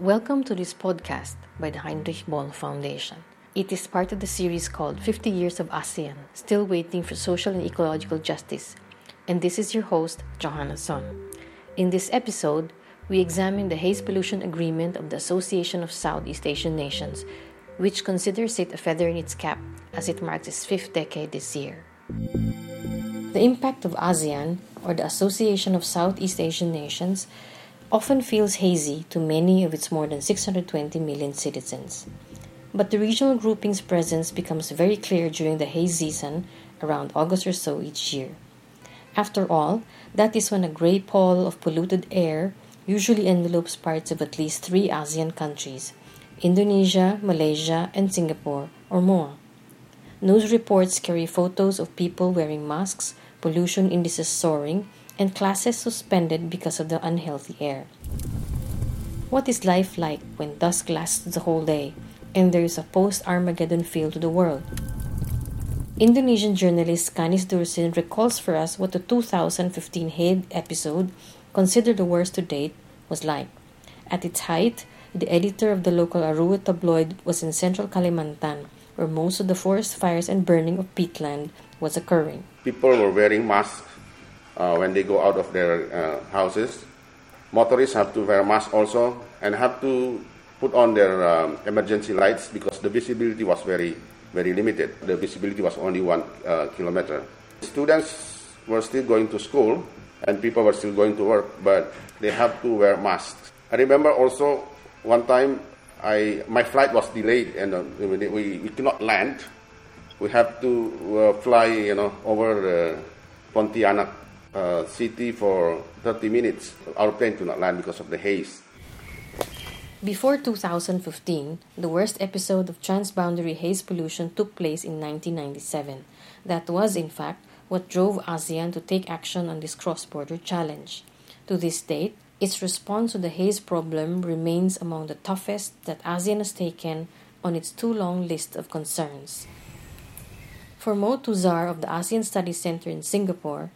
Welcome to this podcast by the Heinrich Böll Foundation. It is part of the series called 50 Years of ASEAN Still Waiting for Social and Ecological Justice. And this is your host, Johanna Son. In this episode, we examine the haze pollution agreement of the Association of Southeast Asian Nations, which considers it a feather in its cap as it marks its fifth decade this year. The impact of ASEAN, or the Association of Southeast Asian Nations, often feels hazy to many of its more than 620 million citizens. But the regional grouping's presence becomes very clear during the haze season around August or so each year. After all, that is when a gray pall of polluted air usually envelopes parts of at least three ASEAN countries Indonesia, Malaysia, and Singapore, or more. News reports carry photos of people wearing masks, pollution indices soaring, and classes suspended because of the unhealthy air. What is life like when dusk lasts the whole day and there is a post Armageddon feel to the world? Indonesian journalist Kanis Dursin recalls for us what the 2015 Haze episode, considered the worst to date, was like. At its height, the editor of the local Arua tabloid was in central Kalimantan where most of the forest fires and burning of peatland was occurring. People were wearing masks uh, when they go out of their uh, houses. Motorists have to wear masks also and have to put on their um, emergency lights because the visibility was very, very limited. The visibility was only one uh, kilometer. Students were still going to school and people were still going to work, but they have to wear masks. I remember also one time I my flight was delayed and uh, we, we could not land. We have to uh, fly, you know, over uh, Pontianak uh, city for 30 minutes. Our plane could not land because of the haze. Before 2015, the worst episode of transboundary haze pollution took place in 1997. That was, in fact, what drove ASEAN to take action on this cross border challenge. To this date, its response to the haze problem remains among the toughest that ASEAN has taken on its too long list of concerns. For Moe Thuzar of the ASEAN Studies Center in Singapore,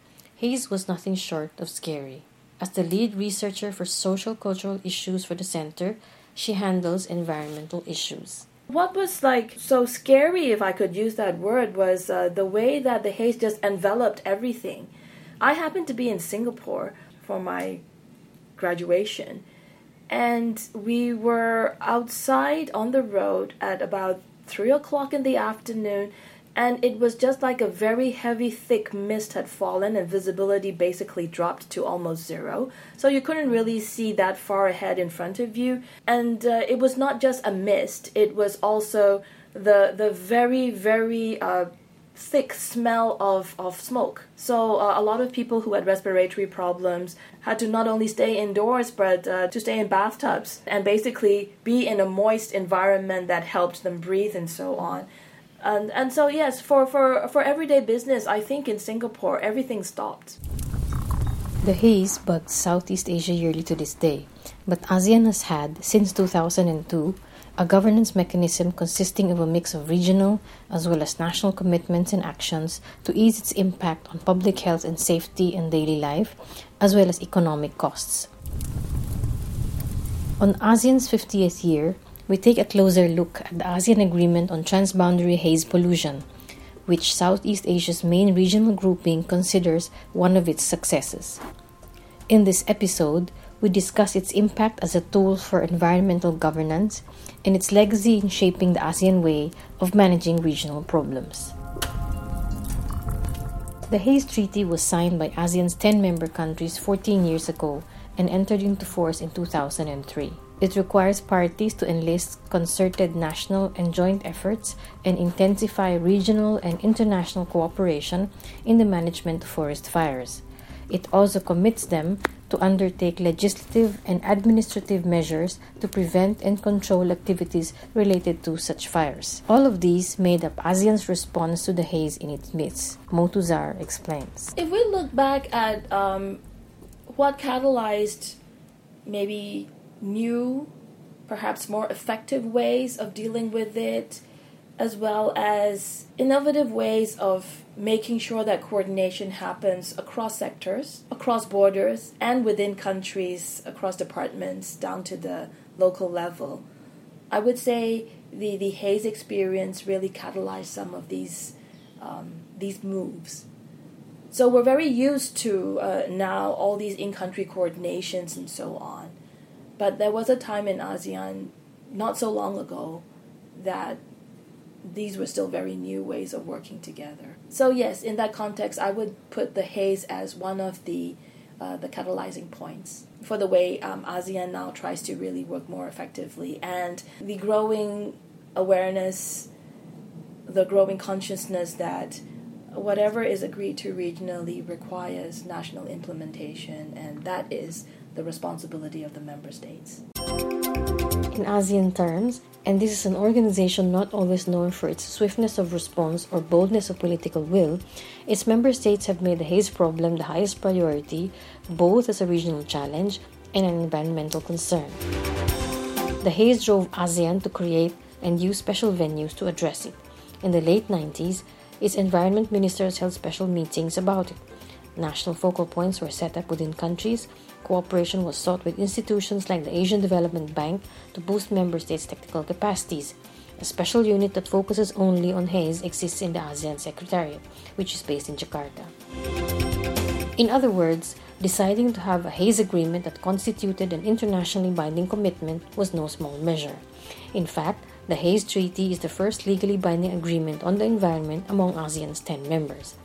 haze was nothing short of scary. As the lead researcher for social cultural issues for the center, she handles environmental issues. What was like so scary, if I could use that word, was uh, the way that the haze just enveloped everything. I happened to be in Singapore for my graduation. And we were outside on the road at about three o'clock in the afternoon, and it was just like a very heavy, thick mist had fallen, and visibility basically dropped to almost zero. So you couldn't really see that far ahead in front of you. And uh, it was not just a mist; it was also the the very, very uh, thick smell of, of smoke. So uh, a lot of people who had respiratory problems had to not only stay indoors but uh, to stay in bathtubs and basically be in a moist environment that helped them breathe and so on. And and so yes, for, for, for everyday business, I think in Singapore everything stopped. The haze bugs Southeast Asia yearly to this day, but ASEAN has had, since 2002, a governance mechanism consisting of a mix of regional as well as national commitments and actions to ease its impact on public health and safety and daily life, as well as economic costs. On ASEAN's 50th year, we take a closer look at the ASEAN Agreement on Transboundary Haze Pollution, which Southeast Asia's main regional grouping considers one of its successes. In this episode, we discuss its impact as a tool for environmental governance and its legacy in shaping the ASEAN way of managing regional problems. The Haze Treaty was signed by ASEAN's 10 member countries 14 years ago and entered into force in 2003. It requires parties to enlist concerted national and joint efforts and intensify regional and international cooperation in the management of forest fires. It also commits them to undertake legislative and administrative measures to prevent and control activities related to such fires. All of these made up ASEAN's response to the haze in its midst. Moe Thuzar explains. If we look back at um, what catalyzed maybe new, perhaps more effective ways of dealing with it, as well as innovative ways of making sure that coordination happens across sectors, across borders, and within countries, across departments, down to the local level. I would say the, the Haze experience really catalyzed some of these, um, these moves. So we're very used to uh, now all these in country coordinations and so on. But there was a time in ASEAN not so long ago that these were still very new ways of working together. So yes, in that context, I would put the haze as one of the uh, the catalyzing points for the way um, ASEAN now tries to really work more effectively and the growing awareness, the growing consciousness that whatever is agreed to regionally requires national implementation, and that is the responsibility of the member states. In ASEAN terms, and this is an organization not always known for its swiftness of response or boldness of political will, its member states have made the haze problem the highest priority, both as a regional challenge and an environmental concern. The haze drove ASEAN to create and use special venues to address it. In the late 90s, its environment ministers held special meetings about it. National focal points were set up within countries. Cooperation was sought with institutions like the Asian Development Bank to boost member states' technical capacities. A special unit that focuses only on haze exists in the ASEAN Secretariat, which is based in Jakarta. In other words, deciding to have a haze agreement that constituted an internationally binding commitment was no small measure. In fact, the Haze Treaty is the first legally binding agreement on the environment among ASEAN's 10 members.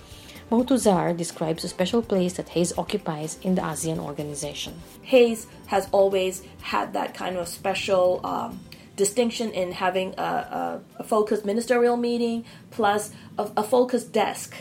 Moe Thuzar describes a special place that haze occupies in the ASEAN organization. Haze has always had that kind of special um, distinction in having a, a, a, focused ministerial meeting plus a, a, focused desk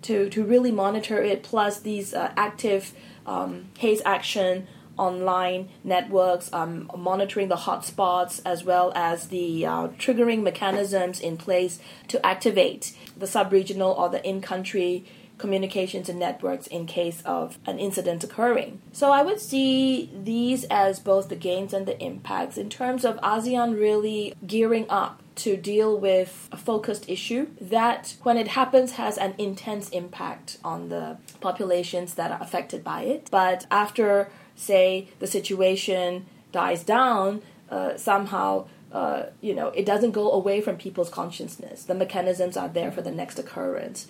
to, to really monitor it, plus these uh, active um, Haze action online networks, um, monitoring the hotspots, as well as the uh, triggering mechanisms in place to activate the sub regional or the in country communications and networks in case of an incident occurring. So I would see these as both the gains and the impacts in terms of ASEAN really gearing up to deal with a focused issue that, when it happens, has an intense impact on the populations that are affected by it. But after say the situation dies down, uh, somehow uh, you know it doesn't go away from people's consciousness. The mechanisms are there for the next occurrence.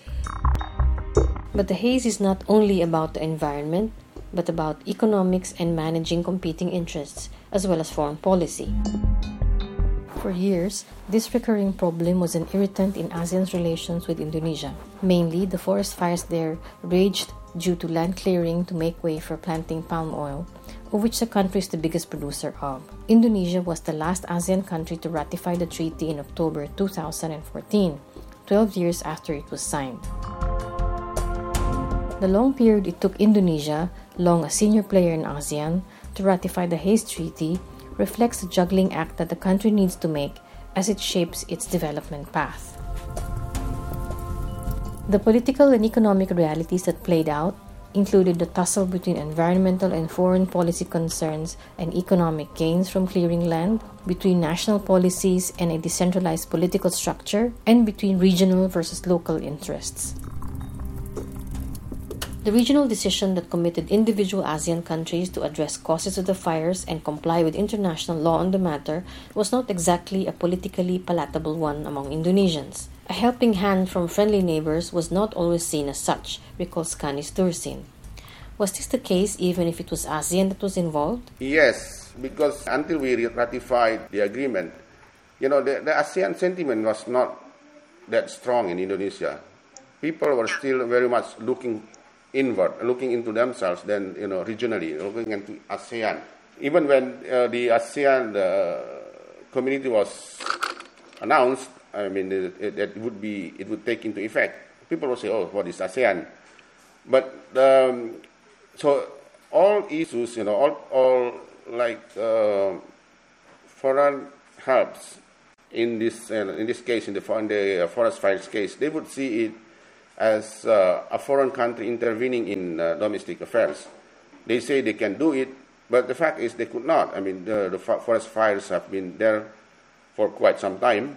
But the haze is not only about the environment, but about economics and managing competing interests, as well as foreign policy. For years, this recurring problem was an irritant in ASEAN's relations with Indonesia. Mainly, the forest fires there raged due to land clearing to make way for planting palm oil, of which the country is the biggest producer of. Indonesia was the last ASEAN country to ratify the treaty in October 2014, 12 years after it was signed. The long period it took Indonesia, long a senior player in ASEAN, to ratify the Haze Treaty reflects the juggling act that the country needs to make as it shapes its development path. The political and economic realities that played out included the tussle between environmental and foreign policy concerns and economic gains from clearing land, between national policies and a decentralized political structure, and between regional versus local interests. The regional decision that committed individual ASEAN countries to address causes of the fires and comply with international law on the matter was not exactly a politically palatable one among Indonesians. A helping hand from friendly neighbors was not always seen as such, recalls Kanis Dursin. Was this the case even if it was ASEAN that was involved? Yes, because until we ratified the agreement, you know, the, the ASEAN sentiment was not that strong in Indonesia. People were still very much looking inward, looking into themselves, then, you know, regionally, looking into ASEAN. Even when uh, the ASEAN the community was announced, I mean, it, it, it, would be, it would take into effect. People will say, oh, what is ASEAN? But, um, so all issues, you know, all, all like uh, foreign helps in this, uh, in this case, in the, in the forest fires case, they would see it as uh, a foreign country intervening in uh, domestic affairs. They say they can do it, but the fact is they could not. I mean, the, the forest fires have been there for quite some time,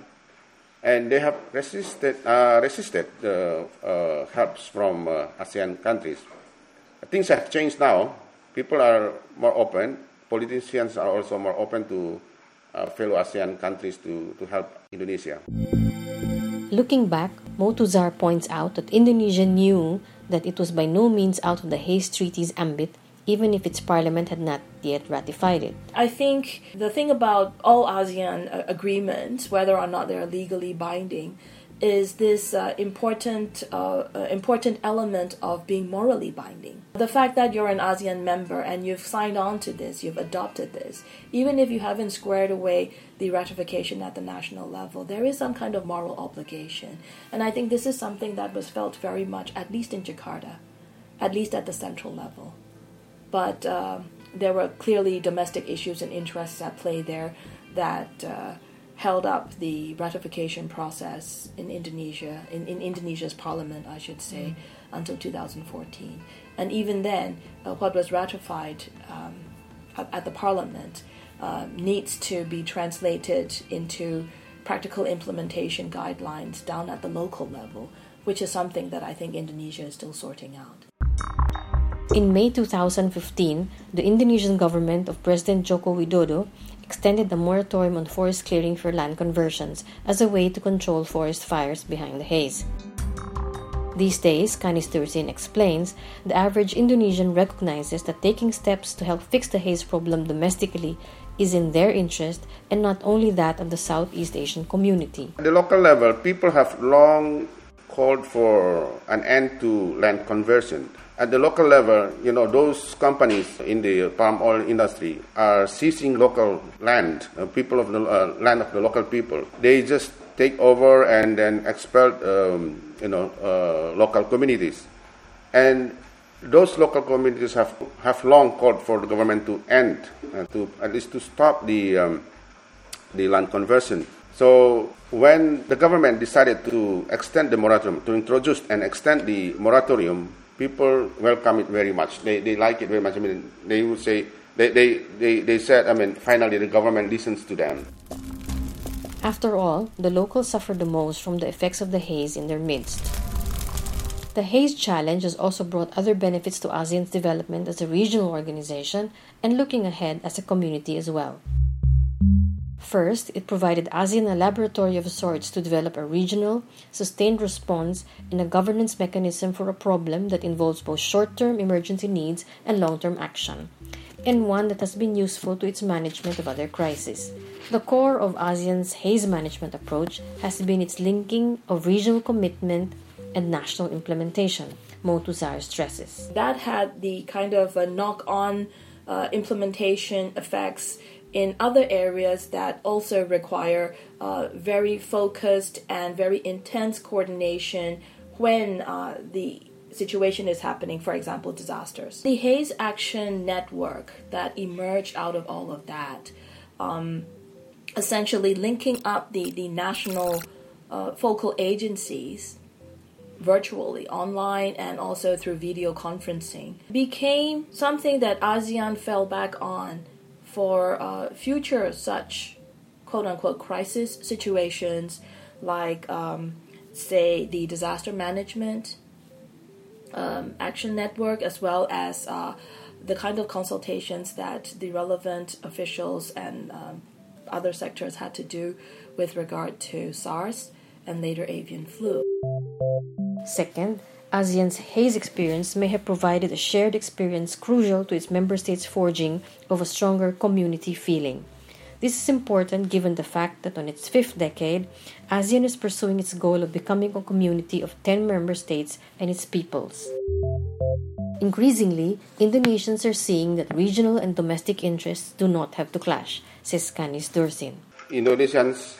and they have resisted uh, resisted uh, uh, helps from uh, ASEAN countries. Things have changed now. People are more open. Politicians are also more open to uh, fellow ASEAN countries to, to help Indonesia. Looking back, Moe Thuzar points out that Indonesia knew that it was by no means out of the Haze Treaty's ambit even if its parliament had not yet ratified it. I think the thing about all ASEAN uh, agreements, whether or not they're legally binding, is this uh, important uh, uh, important element of being morally binding. The fact that you're an ASEAN member and you've signed on to this, you've adopted this, even if you haven't squared away the ratification at the national level, there is some kind of moral obligation. And I think this is something that was felt very much, at least in Jakarta, at least at the central level but uh, there were clearly domestic issues and interests at play there that uh, held up the ratification process in Indonesia, in, in Indonesia's parliament, I should say, mm. until 2014. And even then, uh, what was ratified um, at, at, the parliament uh, needs to be translated into practical implementation guidelines down at the local level, which is something that I think Indonesia is still sorting out. In May 2015, the Indonesian government of President Joko Widodo extended the moratorium on forest clearing for land conversions as a way to control forest fires behind the haze. These days, Kanis Dursin explains, the average Indonesian recognizes that taking steps to help fix the haze problem domestically is in their interest and not only that of the Southeast Asian community. At the local level, people have long called for an end to land conversion at the local level, you know, those companies in the palm oil industry are seizing local land, uh, people of the uh, land of the local people. They just take over and then expel, um, you know, uh, local communities. And those local communities have, have long called for the government to end, uh, to at least to stop the, um, the land conversion. So when the government decided to extend the moratorium, to introduce and extend the moratorium, people welcome it very much. They, they like it very much. I mean, they would say, they, they, they, they said, I mean, finally the government listens to them. After all, the locals suffer the most from the effects of the haze in their midst. The Haze Challenge has also brought other benefits to ASEAN's development as a regional organization and looking ahead as a community as well. First, it provided ASEAN a laboratory of sorts to develop a regional, sustained response and a governance mechanism for a problem that involves both short term emergency needs and long term action, and one that has been useful to its management of other crises. The core of ASEAN's haze management approach has been its linking of regional commitment and national implementation, Moe Thuzar stresses. That had the kind of knock on uh, implementation effects in other areas that also require uh, very focused and very intense coordination when uh, the situation is happening, for example, disasters. The Haze Action Network that emerged out of all of that, um, essentially linking up the, the national uh, focal agencies virtually, online, and also through video conferencing, became something that ASEAN fell back on for uh, future such quote unquote crisis situations, like, um, say, the disaster management um, action network, as well as uh, the kind of consultations that the relevant officials and um, other sectors had to do with regard to SARS and later avian flu. Second, ASEAN's haze experience may have provided a shared experience crucial to its member states' forging of a stronger community feeling. This is important given the fact that on its fifth decade, ASEAN is pursuing its goal of becoming a community of 10 member states and its peoples. Increasingly, Indonesians are seeing that regional and domestic interests do not have to clash, says Kanis Dursin. Indonesians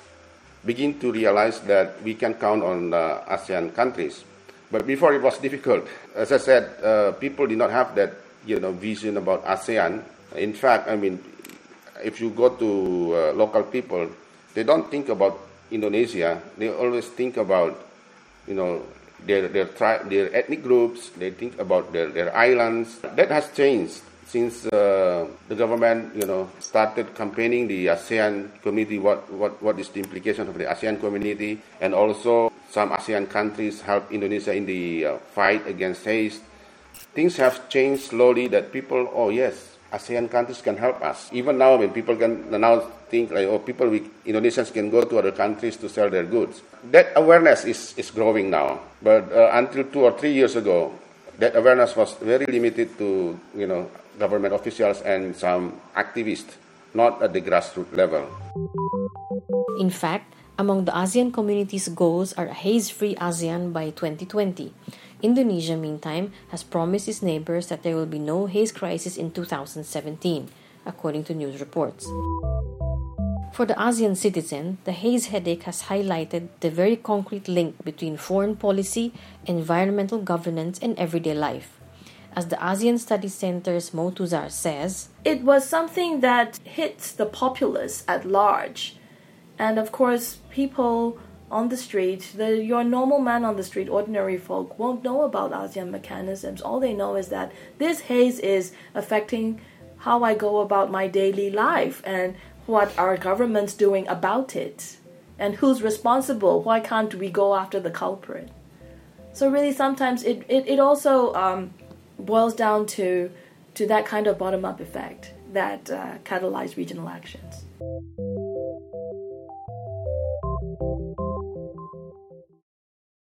begin to realize that we can count on uh, ASEAN countries but before it was difficult. As I said, uh, people did not have that you know vision about ASEAN. In fact, I mean, if you go to uh, local people, they don't think about Indonesia. They always think about you know their their tri- their ethnic groups. They think about their, their islands. That has changed since uh, the government, you know, started campaigning the ASEAN community, what, what, what is the implication of the ASEAN community, and also some ASEAN countries help Indonesia in the uh, fight against haze. Things have changed slowly that people, oh yes, ASEAN countries can help us. Even now, when people can now think like, oh, people, we, Indonesians can go to other countries to sell their goods. That awareness is, is growing now. But uh, until two or three years ago, that awareness was very limited to, you know, government officials and some activists, not at the grassroots level. In fact, among the ASEAN community's goals are a haze-free ASEAN by 2020. Indonesia, meantime, has promised its neighbors that there will be no haze crisis in 2017, according to news reports. For the ASEAN citizen, the haze headache has highlighted the very concrete link between foreign policy, environmental governance, and everyday life. As the ASEAN Studies Center's Moe Thuzar says, It was something that hits the populace at large. And of course, people on the street, the, your normal man on the street, ordinary folk, won't know about ASEAN mechanisms. All they know is that this haze is affecting how I go about my daily life and what our government's doing about it and who's responsible. Why can't we go after the culprit? So really, sometimes it it, it also um, boils down to to that kind of bottom up effect that uh, catalyze regional actions.